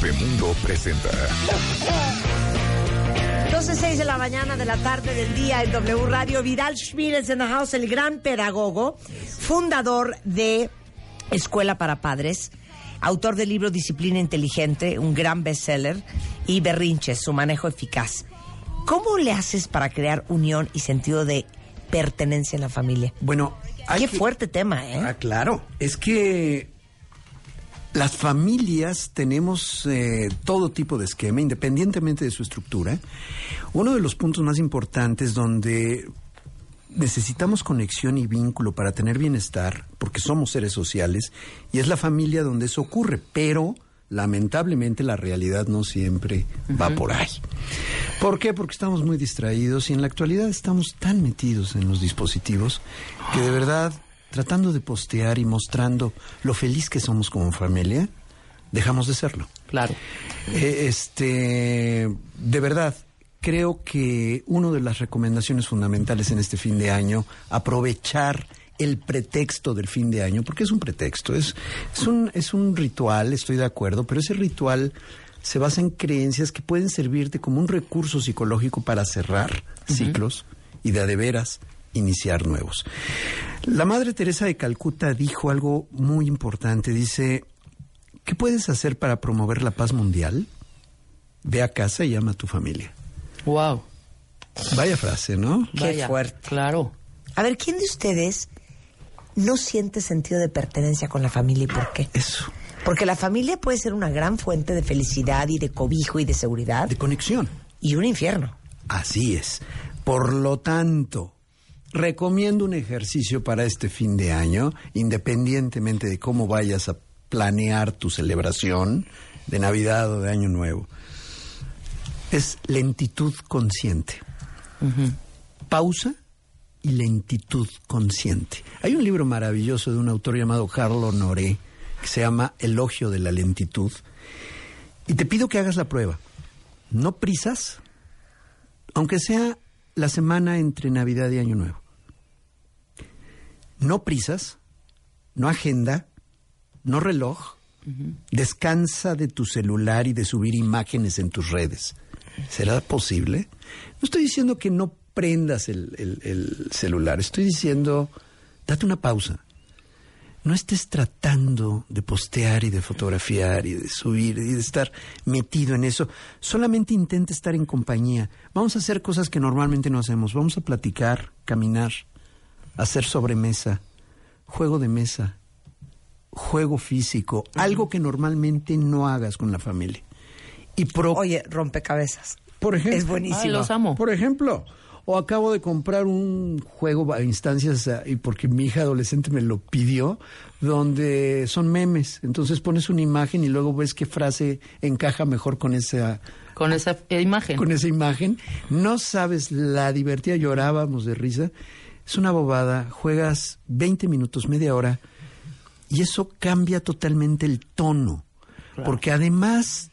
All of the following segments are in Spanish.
Bebemundo presenta. 12.06 de la mañana de la tarde del día en W Radio. Vidal Schmidt en the house, el gran pedagogo, fundador de Escuela para Padres, autor del libro Disciplina Inteligente, un gran bestseller, y Berrinches, su manejo eficaz. ¿Cómo le haces para crear unión y sentido de pertenencia en la familia? Bueno, hay Qué que- fuerte tema, ¿eh? Ah, claro. Es que las familias tenemos eh, todo tipo de esquema, independientemente de su estructura. Uno de los puntos más importantes donde necesitamos conexión y vínculo para tener bienestar, porque somos seres sociales, y es la familia donde eso ocurre, pero lamentablemente la realidad no siempre va por ahí. ¿Por qué? Porque estamos muy distraídos y en la actualidad estamos tan metidos en los dispositivos que de verdad, tratando de postear y mostrando lo feliz que somos como familia, dejamos de serlo. Claro. Eh, este, de verdad, creo que una de las recomendaciones fundamentales en este fin de año, aprovechar el pretexto del fin de año, porque es un pretexto, es, es, un, es un ritual, estoy de acuerdo, pero ese ritual se basa en creencias que pueden servirte como un recurso psicológico para cerrar ciclos y de a de veras iniciar nuevos. La Madre Teresa de Calcuta dijo algo muy importante, dice, ¿Qué puedes hacer para promover la paz mundial? Ve a casa y llama a tu familia. Wow. Vaya frase, ¿no? Qué Vaya, fuerte. Claro. A ver, ¿quién de ustedes no siente sentido de pertenencia con la familia y por qué? Eso, Porque la familia puede ser una gran fuente de felicidad y de cobijo y de seguridad de conexión. y un infierno. Así es. Por lo tanto, recomiendo un ejercicio para este fin de año, independientemente de cómo vayas a planear tu celebración de Navidad o de Año Nuevo. Es lentitud consciente. Pausa y lentitud consciente. Hay un libro maravilloso de un autor llamado Carlo Honoré que se llama Elogio de la lentitud. Y te pido que hagas la prueba. No prisas, aunque sea la semana entre Navidad y Año Nuevo. No prisas, no agenda, no reloj. Descansa de tu celular y de subir imágenes en tus redes. ¿Será posible? No estoy diciendo que no prendas el, el- el celular, estoy diciendo, date una pausa. No estés tratando de postear y de fotografiar y de subir y de estar metido en eso. Solamente intenta estar en compañía. Vamos a hacer cosas que normalmente no hacemos. Vamos a platicar, caminar, hacer sobremesa, juego de mesa, juego físico, algo que normalmente no hagas con la familia. Y pro- Oye, rompecabezas. por ejemplo, Es buenísimo. Ay, los amo. por ejemplo, o acabo de comprar un juego a instancias ah, y porque mi hija adolescente me lo pidió, donde son memes. Entonces pones una imagen y luego ves qué frase encaja mejor con esa Con esa imagen. con esa imagen. No sabes la divertida, llorábamos de risa. Es una bobada, juegas 20 minutos, media hora y eso cambia totalmente el tono. Porque además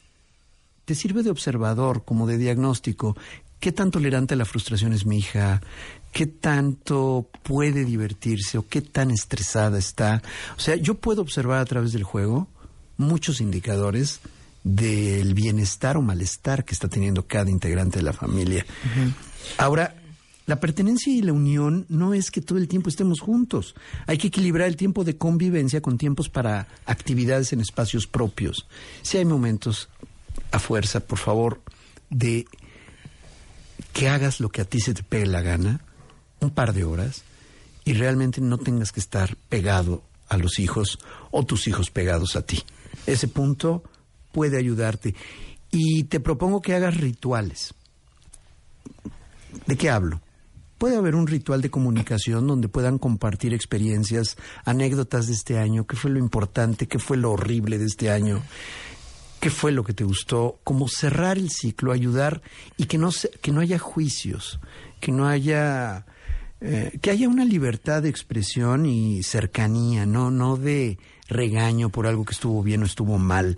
te sirve de observador, como de diagnóstico. ¿Qué tan tolerante a la frustración es mi hija? ¿Qué tanto puede divertirse o qué tan estresada está? O sea, yo puedo observar a través del juego muchos indicadores del bienestar o malestar que está teniendo cada integrante de la familia. Ahora, la pertenencia y la unión no es que todo el tiempo estemos juntos. Hay que equilibrar el tiempo de convivencia con tiempos para actividades en espacios propios. Si hay momentos a fuerza, por favor, de que hagas lo que a ti se te pegue la gana, un par de horas, y realmente no tengas que estar pegado a los hijos o tus hijos pegados a ti. Ese punto puede ayudarte. Y te propongo que hagas rituales. ¿De qué hablo? Puede haber un ritual de comunicación donde puedan compartir experiencias, anécdotas de este año, qué fue lo importante, qué fue lo horrible de este año, qué fue lo que te gustó, como cerrar el ciclo, ayudar y que no, que no haya juicios, que no haya, eh, que haya una libertad de expresión y cercanía, no, no de regaño por algo que estuvo bien o estuvo mal.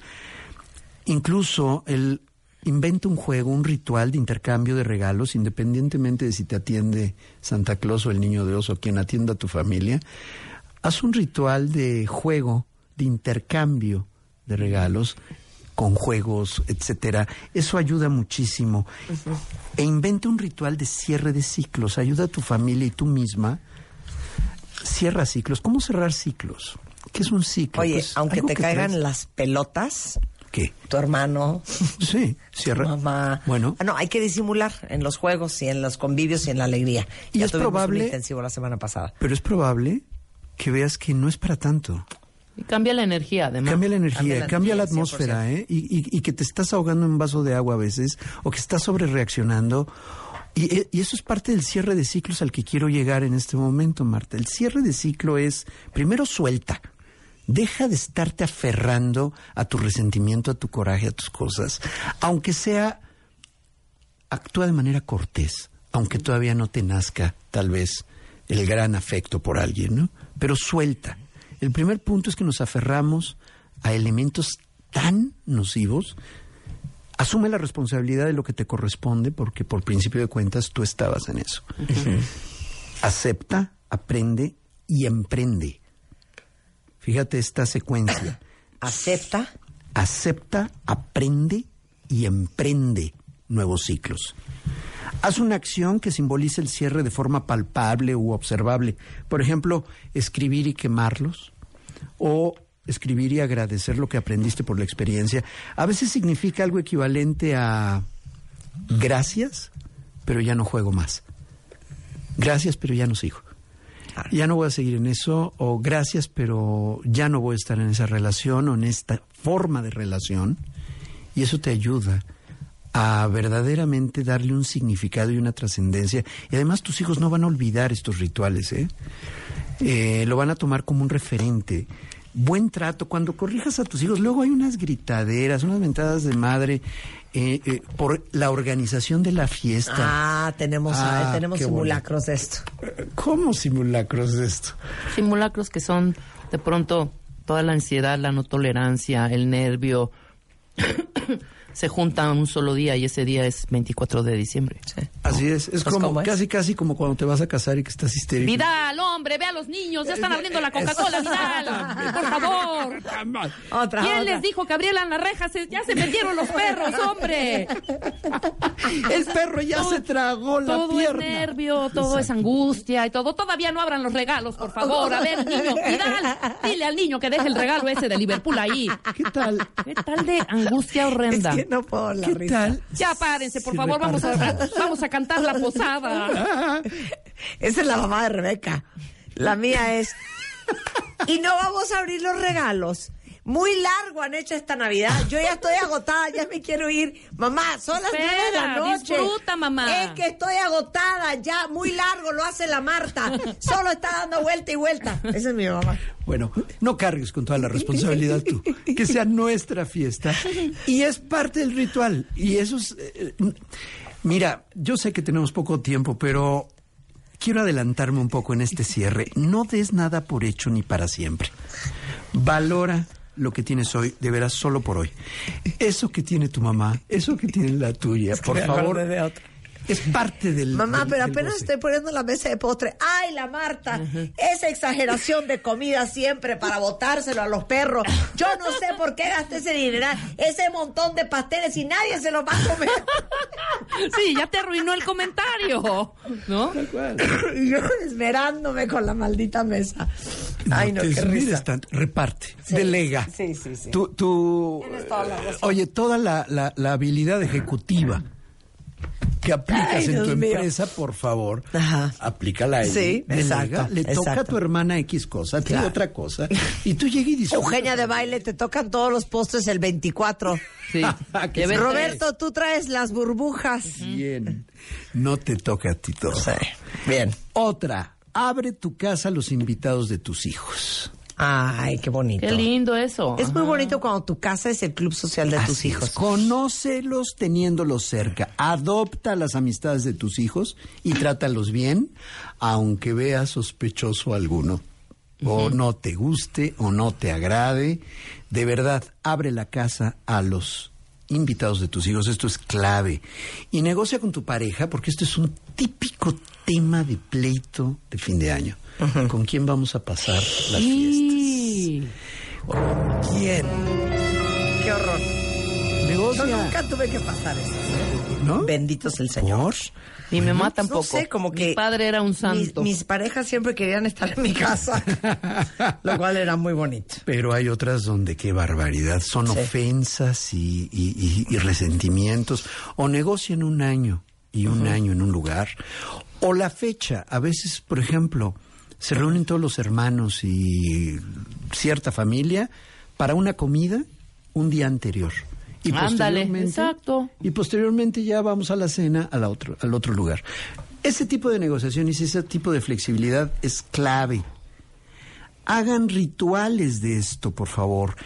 Incluso el inventa un juego, un ritual de intercambio de regalos, independientemente de si te atiende Santa Claus o el Niño de Oso, quien atienda a tu familia. Haz un ritual de juego, de intercambio de regalos con juegos, etcétera. Eso ayuda muchísimo. E inventa un ritual de cierre de ciclos. Ayuda a tu familia y tú misma. Cierra ciclos. ¿Cómo cerrar ciclos? ¿Qué es un ciclo? Oye, Pues, aunque te caigan traes- las pelotas, ¿Qué? tu hermano, Sí, tu cierra. mamá. Bueno, Ah, No, hay que disimular en los juegos y en los convivios y en la alegría. Y Ya es probable- un intensivo la semana pasada. pero es probable que veas que no es para tanto. Y cambia la energía, además. Cambia la energía, Cambia la cambia la energía, atmósfera, ¿eh? Y, y- y que te estás ahogando en un vaso de agua a veces, o que estás sobre reaccionando. Y, y eso es parte del cierre de ciclos al que quiero llegar en este momento, Marta. El cierre de ciclo es, primero suelta. Deja de estarte aferrando a tu resentimiento, a tu coraje, a tus cosas. Aunque sea, actúa de manera cortés, aunque todavía no te nazca, tal vez, el gran afecto por alguien, ¿no? Pero suelta. El primer punto es que nos aferramos a elementos tan nocivos. Asume la responsabilidad de lo que te corresponde, porque por principio de cuentas tú estabas en eso. Acepta, aprende y emprende. Fíjate esta secuencia. Acepta. Acepta, aprende y emprende nuevos ciclos. Haz una acción que simbolice el cierre de forma palpable u observable. Por ejemplo, escribir y quemarlos. O escribir y agradecer lo que aprendiste por la experiencia. A veces significa algo equivalente a gracias, pero ya no juego más. Gracias, pero ya no sigo. Ya no voy a seguir en eso, o gracias, pero ya no voy a estar en esa relación o en esta forma de relación. Y eso te ayuda a verdaderamente darle un significado y una trascendencia. Y además tus hijos no van a olvidar estos rituales, ¿eh? Eh, lo van a tomar como un referente. Buen trato, cuando corrijas a tus hijos, luego hay unas gritaderas, unas mentadas de madre eh, eh, por la organización de la fiesta. Ah, tenemos, Ah, tenemos simulacros de esto. ¿Cómo simulacros de esto? Simulacros que son de pronto toda la ansiedad, la no tolerancia, el nervio, se juntan un solo día y ese día es 24 de diciembre. Así es, es Pues, como casi casi como cuando te vas a casar y que estás histérico. Vidal, hombre, ve a los niños, ya están abriendo la Coca-Cola, Vidal, por favor. Otra, ¿Quién otra. les dijo que abrieran las rejas? Ya se metieron los perros, hombre. El perro ya Todo- se tragó la todo pierna. es nervio, todo es angustia y todo. Todavía no abran los regalos, por favor. A ver, niño, Vidal, dile al niño que deje el regalo ese de Liverpool ahí. ¿Qué tal? ¿Qué tal de angustia horrenda? Es que no puedo la ¿Qué risa. tal? Ya párense, por Si favor, vamos a, vamos a cantar la posada. Esa es la mamá de Rebeca. La mía es. Y no vamos a abrir los regalos. Muy largo han hecho esta Navidad. Yo ya estoy agotada, ya me quiero ir. Mamá, son las nueve de la noche. disfruta, mamá. Es que estoy agotada, ya muy largo lo hace la Marta. Solo está dando vuelta y vuelta. Esa es mi mamá. Bueno, no cargues con toda la responsabilidad tú. Que sea nuestra fiesta. Y es parte del ritual. Y eso es... eh, mira, yo sé que tenemos poco tiempo, pero quiero adelantarme un poco en este cierre. No des nada por hecho ni para siempre. Valora lo que tienes hoy, de veras, solo por hoy. Eso que tiene tu mamá, eso que tiene la tuya, por favor. de otra. Es parte del... Mamá, del- pero del apenas goce. estoy poniendo la mesa de postre. ¡Ay, la Marta! Esa exageración de comida siempre para botárselo a los perros. Yo no sé por qué gasté ese dinero, ese montón de pasteles y nadie se los va a comer. Sí, ya te arruinó el comentario, ¿no? y yo esmerándome con la maldita mesa. Ay, no, te qué risa. tanto. Reparte, Sí, delega. sí, sí, sí. Tú, tú- Tienes toda la razón. oye, toda la, la- la habilidad ejecutiva que aplicas Ay, en Dios tu mío. empresa, por favor, Ajá. aplícala ahí. Sí, Delega. exacto, Le toca a tu hermana X cosa, a ti Claro. otra cosa. Y tú llegas y disfrutas. Eugenia de baile, te tocan todos los postres el 24. Sí. Sí. Roberto, tú traes las burbujas. Bien. No te toca a ti todo. Bien. Otra. Abre tu casa a los invitados de tus hijos. Ay, qué bonito. Qué lindo eso. Es muy bonito cuando tu casa es el club social de tus es. hijos. Conócelos teniéndolos cerca. Adopta las amistades de tus hijos y trátalos bien, aunque veas sospechoso alguno. O no te guste o no te agrade. De verdad, abre la casa a los invitados de tus hijos. Esto es clave. Y negocia con tu pareja, porque esto es un típico tema de pleito de fin de año. ¿Con quién vamos a pasar las fiestas? Sí. ¿Quién? Qué horror. negocia. No, nunca tuve que pasar eso. ¿No? Bendito es el Señor. Mi mamá tampoco. No sé, como que... Mi padre era un santo. mis parejas siempre querían estar en mi casa, lo cual era muy bonito. Pero hay otras donde qué barbaridad. Son Sí. ofensas y, y- y- y resentimientos. O negocian un año y un año en un lugar. O la fecha. A veces, por ejemplo, se reúnen todos los hermanos y cierta familia para una comida un día anterior. Y Ándale, posteriormente- exacto. Y posteriormente ya vamos a la cena a la otro, al otro lugar. Ese tipo de negociaciones ese tipo de flexibilidad es clave. Hagan rituales de esto, por favor.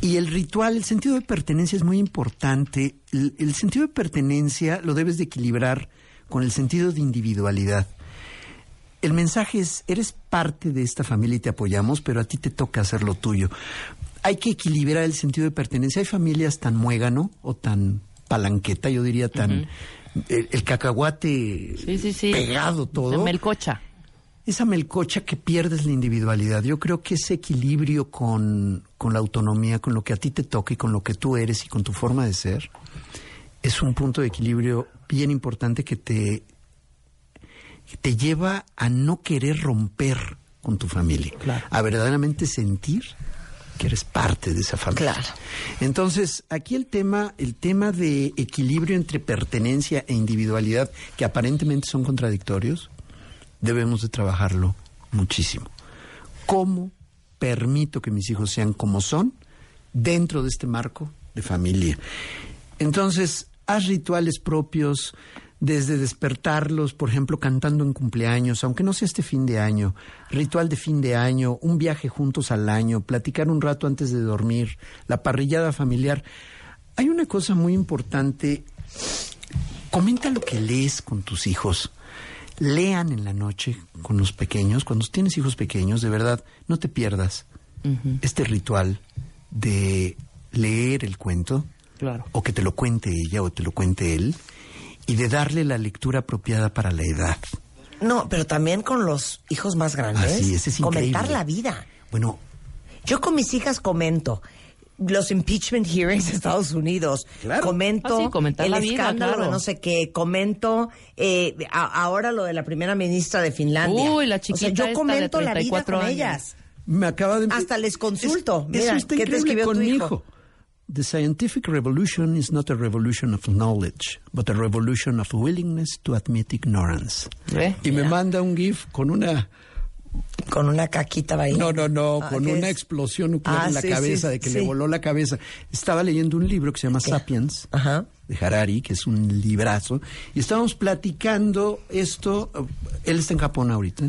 Y el ritual, el sentido de pertenencia es muy importante. El, el sentido de pertenencia lo debes de equilibrar con el sentido de individualidad. El mensaje es, eres parte de esta familia y te apoyamos, pero a ti te toca hacer lo tuyo. Hay que equilibrar el sentido de pertenencia. Hay familias tan muégano o tan palanqueta, yo diría tan... el, el cacahuate Sí, sí, sí. pegado todo melcocha. esa melcocha que pierdes la individualidad. Yo creo que ese equilibrio con, con la autonomía, con lo que a ti te toca y con lo que tú eres y con tu forma de ser, es un punto de equilibrio bien importante que te, te lleva a no querer romper con tu familia, Claro. a verdaderamente sentir que eres parte de esa familia. Claro. Entonces, aquí el tema, el tema de equilibrio entre pertenencia e individualidad, que aparentemente son contradictorios, debemos de trabajarlo muchísimo. ¿Cómo permito que mis hijos sean como son dentro de este marco de familia? Entonces, haz rituales propios, desde despertarlos, por ejemplo, cantando en cumpleaños, aunque no sea este fin de año, ritual de fin de año, un viaje juntos al año, platicar un rato antes de dormir, la parrillada familiar. Hay una cosa muy importante, comenta lo que lees con tus hijos. Lean en la noche con los pequeños, cuando tienes hijos pequeños, de verdad, no te pierdas este ritual de leer el cuento, Claro. o que te lo cuente ella o te lo cuente él, y de darle la lectura apropiada para la edad. No, pero también con los hijos más grandes. Así es, es Comentar increíble. la vida. Bueno, Yo con mis hijas comento los impeachment hearings de Estados Unidos. Claro. Comento Ah, sí, el la vida, escándalo claro. de no sé qué. Comento eh, a- ahora lo de la primera ministra de Finlandia. Uy, la O sea, chiquita esta yo de comento la vida 34 con años. ellas. me acaba de... Hasta les consulto. Es- Mira, eso está ¿qué te increíble escribió con tu mi hijo? The scientific revolution is not a revolution of knowledge, but a revolution of willingness to admit ignorance. ¿Ve? Y me manda un GIF con una... Con una caquita ahí. No, no, no, Ah, con ¿qué una es? explosión nuclear Ah, en la sí, cabeza, sí, de que sí. le voló la cabeza. Estaba leyendo un libro que se llama Sapiens, Ajá. de Harari, que es un librazo, y estábamos platicando esto, él está en Japón ahorita.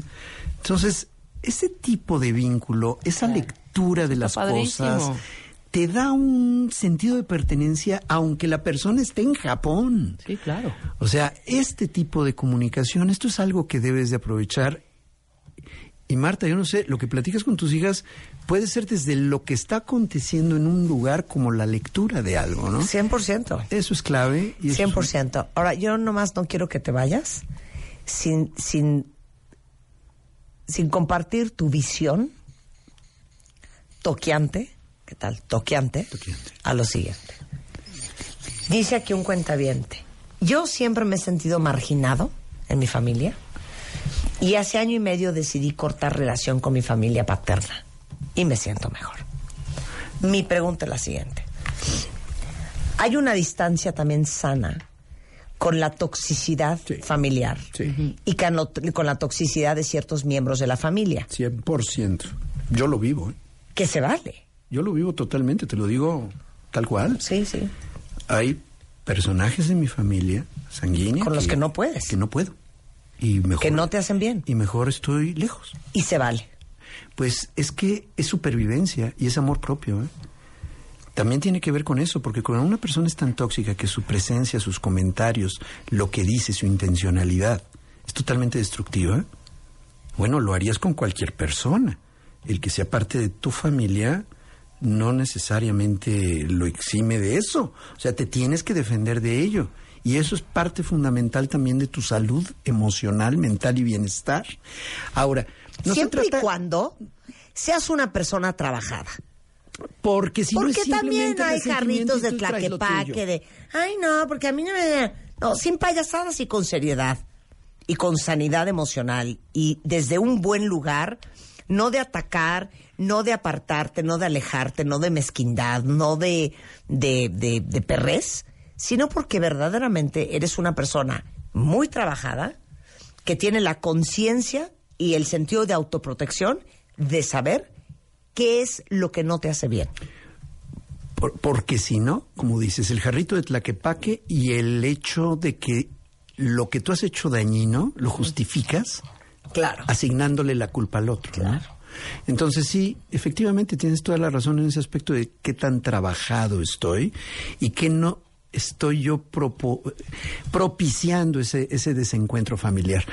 Entonces, ese tipo de vínculo, esa lectura de las padrísimo. cosas, te da un sentido de pertenencia aunque la persona esté en Japón. Sí, claro. O sea, este tipo de comunicación, esto es algo que debes de aprovechar. Y Marta, yo no sé, lo que platicas con tus hijas puede ser desde lo que está aconteciendo en un lugar como la lectura de algo, ¿no? 100%. Eso es clave. Y eso es un- 100%. Ahora, yo nomás no quiero que te vayas sin, sin, sin compartir tu visión toqueante, ¿qué tal? Toqueante, Toqueante. a lo siguiente. Dice aquí un cuentaviente, yo siempre me he sentido marginado en mi familia y hace año y medio decidí cortar relación con mi familia paterna y me siento mejor. Mi pregunta es la siguiente. Hay una distancia también sana con la toxicidad Sí. familiar Sí. y con la toxicidad de ciertos miembros de la familia, 100%. Yo lo vivo, ¿eh? que se vale. Yo lo vivo totalmente, te lo digo tal cual. Sí, sí. Hay personajes de mi familia sanguínea Con los que no puedes. Que no puedo. Y mejor, Que no te hacen bien. Y mejor estoy lejos. Y se vale. Pues es que es supervivencia y es amor propio. ¿eh? También tiene que ver con eso, porque cuando una persona es tan tóxica que su presencia, sus comentarios, lo que dice, su intencionalidad, es totalmente destructiva, bueno, lo harías con cualquier persona. El que sea parte de tu familia no necesariamente lo exime de eso. O sea, te tienes que defender de ello. Y eso es parte fundamental también de tu salud emocional, mental y bienestar. Ahora, no se Siempre trata... y cuando seas una persona trabajada. Porque si no es Porque también simplemente hay jarritos y de tlaquepaque de, ay no, porque a mí no me... No, sin payasadas y con seriedad y con sanidad emocional y desde un buen lugar, no de atacar, no de apartarte, no de alejarte, no de mezquindad, no de, de, de, sino porque verdaderamente eres una persona muy trabajada, que tiene la conciencia y el sentido de autoprotección de saber qué es lo que no te hace bien. Por- porque si no, como dices, el jarrito de tlaquepaque y el hecho de que lo que tú has hecho dañino lo justificas Claro. asignándole la culpa al otro. ¿no? Entonces sí, efectivamente tienes toda la razón en ese aspecto de qué tan trabajado estoy y que no estoy yo propo- propiciando ese, ese desencuentro familiar.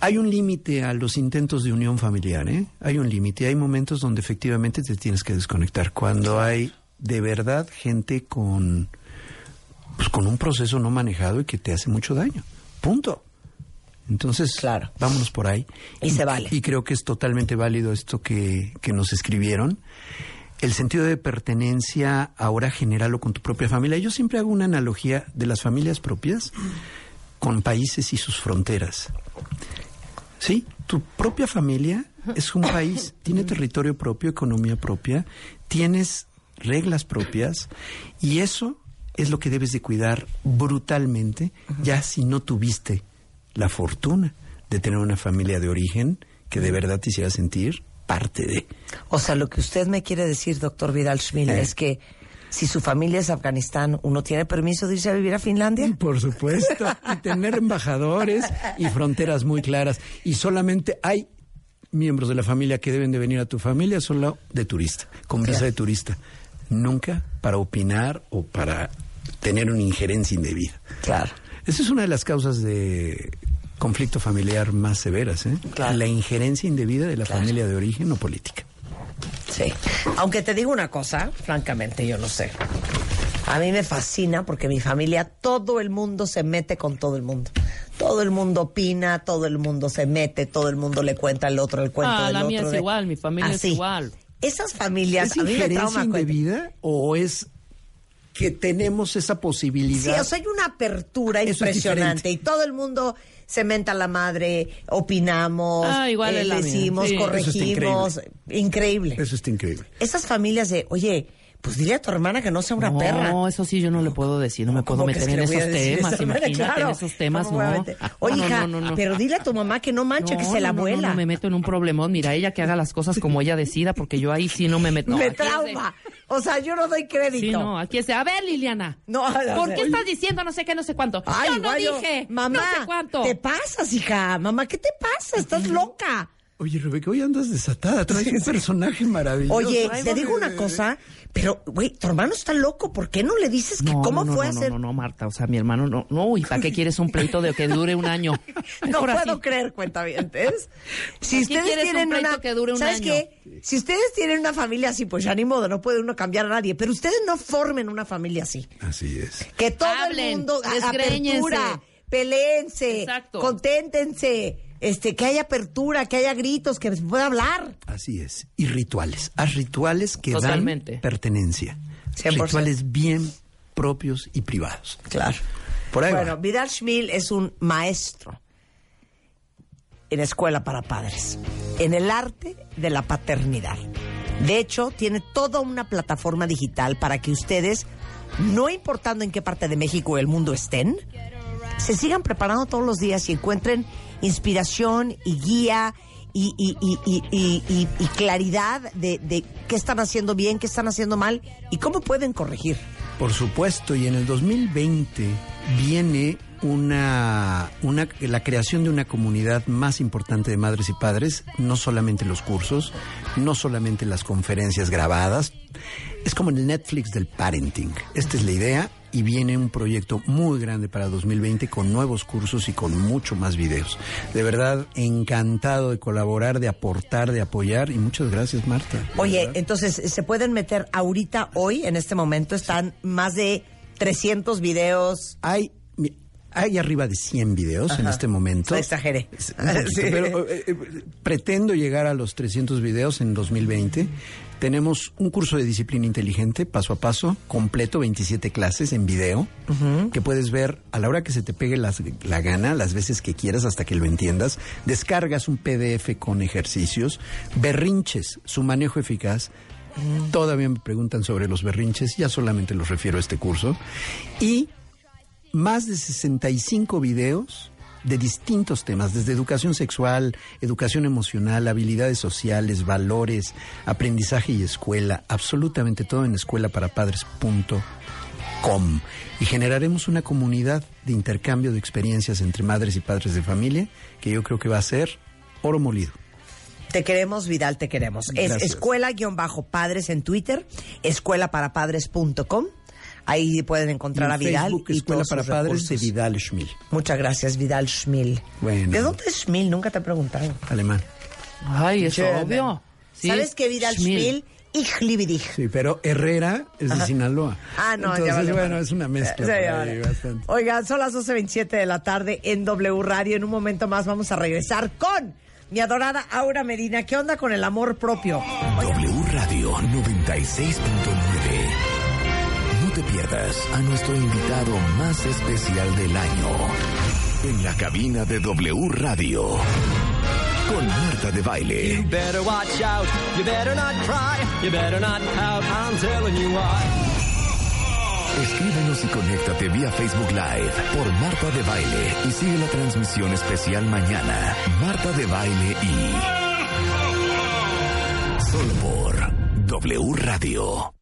Hay un límite a los intentos de unión familiar, ¿eh? Hay un límite. Hay momentos donde efectivamente te tienes que desconectar. Cuando hay de verdad gente con, pues, con un proceso no manejado y que te hace mucho daño. Punto. Entonces, Claro. vámonos por ahí. Y se vale. Y creo que es totalmente válido esto que, que nos escribieron. El sentido de pertenencia ahora genéralo con tu propia familia. Yo siempre hago una analogía de las familias propias con países y sus fronteras. Sí, tu propia familia es un país, tiene territorio propio, economía propia, tienes reglas propias y eso es lo que debes de cuidar brutalmente, ya si no tuviste la fortuna de tener una familia de origen que de verdad te hiciera sentir parte de. O sea, lo que usted me quiere decir, doctor Vidal Schmil, Eh. es que si su familia es Afganistán, ¿uno tiene permiso de irse a vivir a Finlandia? Por supuesto, y tener embajadores y fronteras muy claras. Y solamente hay miembros de la familia que deben de venir a tu familia solo de turista, con visa de turista. Nunca para opinar o para tener una injerencia indebida. Claro. Esa es una de las causas de conflicto familiar más severas, ¿eh? Claro. La injerencia indebida de la familia de origen o política. Sí. Aunque te digo una cosa, francamente, yo no sé. A mí me fascina porque mi familia, todo el mundo se mete con todo el mundo. Todo el mundo opina, todo el mundo se mete, todo el mundo le cuenta al otro el cuento Ah, del la otro. mía es de- igual, mi familia es igual. Esas familias, ¿Es a mí me injerencia trauma. indebida o es que tenemos esa Sí, posibilidad? o sea, hay una apertura Eso impresionante y todo el mundo se menta la madre, opinamos, Ah, igual eh, decimos, sí. Eso está corregimos, increíble. Eso está increíble. Esas familias de, oye, pues dile a tu hermana que no sea una no, perra. eso sí yo no le puedo decir, no me puedo ¿Cómo meter en esos temas, imagínate Claro. en esos temas, ¿Cómo voy a no. Oye, no, hija, no, no, no. pero dile a tu mamá que no manche, que No, se la no, no, abuela. No, me meto en un problemón. Mira, ella que haga las cosas como ella decida, porque yo ahí sí no me meto. No, me trauma. O sea, yo no doy crédito. Sí, no, aquí es de, a ver, Liliana. No, no, ¿Por no. qué estás diciendo no sé qué, no sé cuánto? Ay, yo no dije, mamá, no sé cuánto. te pasas, hija. Mamá, ¿qué te pasa? Estás loca. Oye, Rebeca, hoy andas desatada, traes un personaje maravilloso. Oye, Ay, te digo una cosa, pero, güey, tu hermano está loco. ¿Por qué no le dices que No, cómo no, no, fue no, a no, hacer? No, no, Marta, o sea, mi hermano no. No, ¿y para qué quieres un pleito de que dure un año? No Mejor puedo así. creer, cuentavientes. Si ustedes quieres un tienen pleito una, que dure un ¿sabes año? qué? Si ustedes tienen una familia así, pues ya ni modo, no puede uno cambiar a nadie. Pero ustedes no formen una familia así. Así es. Que todo el mundo apertura, peleense, Exacto. conténtense, este, que haya apertura, que haya gritos, que se pueda hablar. Así es. Y rituales. Haz rituales que Totalmente. dan pertenencia. 100%. Rituales bien propios y privados. Claro. Por ahí bueno, va. Vidal Schmil es un maestro en escuela para padres, en el arte de la paternidad. De hecho, tiene toda una plataforma digital para que ustedes, no importando en qué parte de México o el mundo estén, se sigan preparando todos los días y encuentren inspiración y guía y, claridad de, de qué están haciendo bien, qué están haciendo mal y cómo pueden corregir. Por supuesto, y en el 2020 viene una, una, la creación de una comunidad más importante de madres y padres, no solamente los cursos, no solamente las conferencias grabadas, es como el Netflix del parenting. Esta es la idea y viene un proyecto muy grande para 2020 con nuevos cursos y con mucho más videos. De verdad, encantado de colaborar, de aportar, de apoyar y muchas gracias, Marta. Oye, verdad. entonces se pueden meter ahorita, hoy, en este momento, están más de 300 videos. hay, hay arriba de 100 videos en este momento. No exageré. Poquito, Sí. Pero eh, eh, pretendo llegar a los 300 videos en 2020. Tenemos un curso de disciplina inteligente, paso a paso, completo, 27 clases en video, que puedes ver a la hora que se te pegue las- la gana, las veces que quieras hasta que lo entiendas. Descargas un PDF con ejercicios, berrinches, su manejo eficaz. Todavía me preguntan sobre los berrinches, ya solamente los refiero a este curso. Y más de 65 videos de distintos temas, desde educación sexual, educación emocional, habilidades sociales, valores, aprendizaje y escuela, absolutamente todo en escuelaparapadres.com. Y generaremos una comunidad de intercambio de experiencias entre madres y padres de familia que yo creo que va a ser oro molido. Te queremos, Vidal, te queremos. Es escuela-padres en Twitter, escuelaparapadres.com. Ahí pueden encontrar Y a Vidal Facebook, y Escuela todos para sus Padres de recursos. Vidal Schmil, Muchas gracias, Vidal Schmil. Bueno. ¿De dónde es Schmil? Nunca te he preguntado. alemán. Ay, es obvio. Sí, ¿Sabes qué, Vidal Schmil. Sí, pero Herrera es de Sinaloa. Ah, no, Entonces, ya vale. bueno, es una mezcla. Sí, por ya ahí vale. bastante. Oigan, son las 12.27 de la tarde en W Radio. En un momento más vamos a regresar con mi adorada Aura Medina. ¿Qué onda con el amor propio? W Radio 96.9. Pierdas a nuestro invitado más especial del año. En la cabina de W Radio. Con Marta de Baile. You better watch out. You better not cry. You better not pout. I'm telling you why. Escríbenos y conéctate vía Facebook Live por Marta de Baile y sigue la transmisión especial mañana. Marta de Baile y. Solo por W Radio.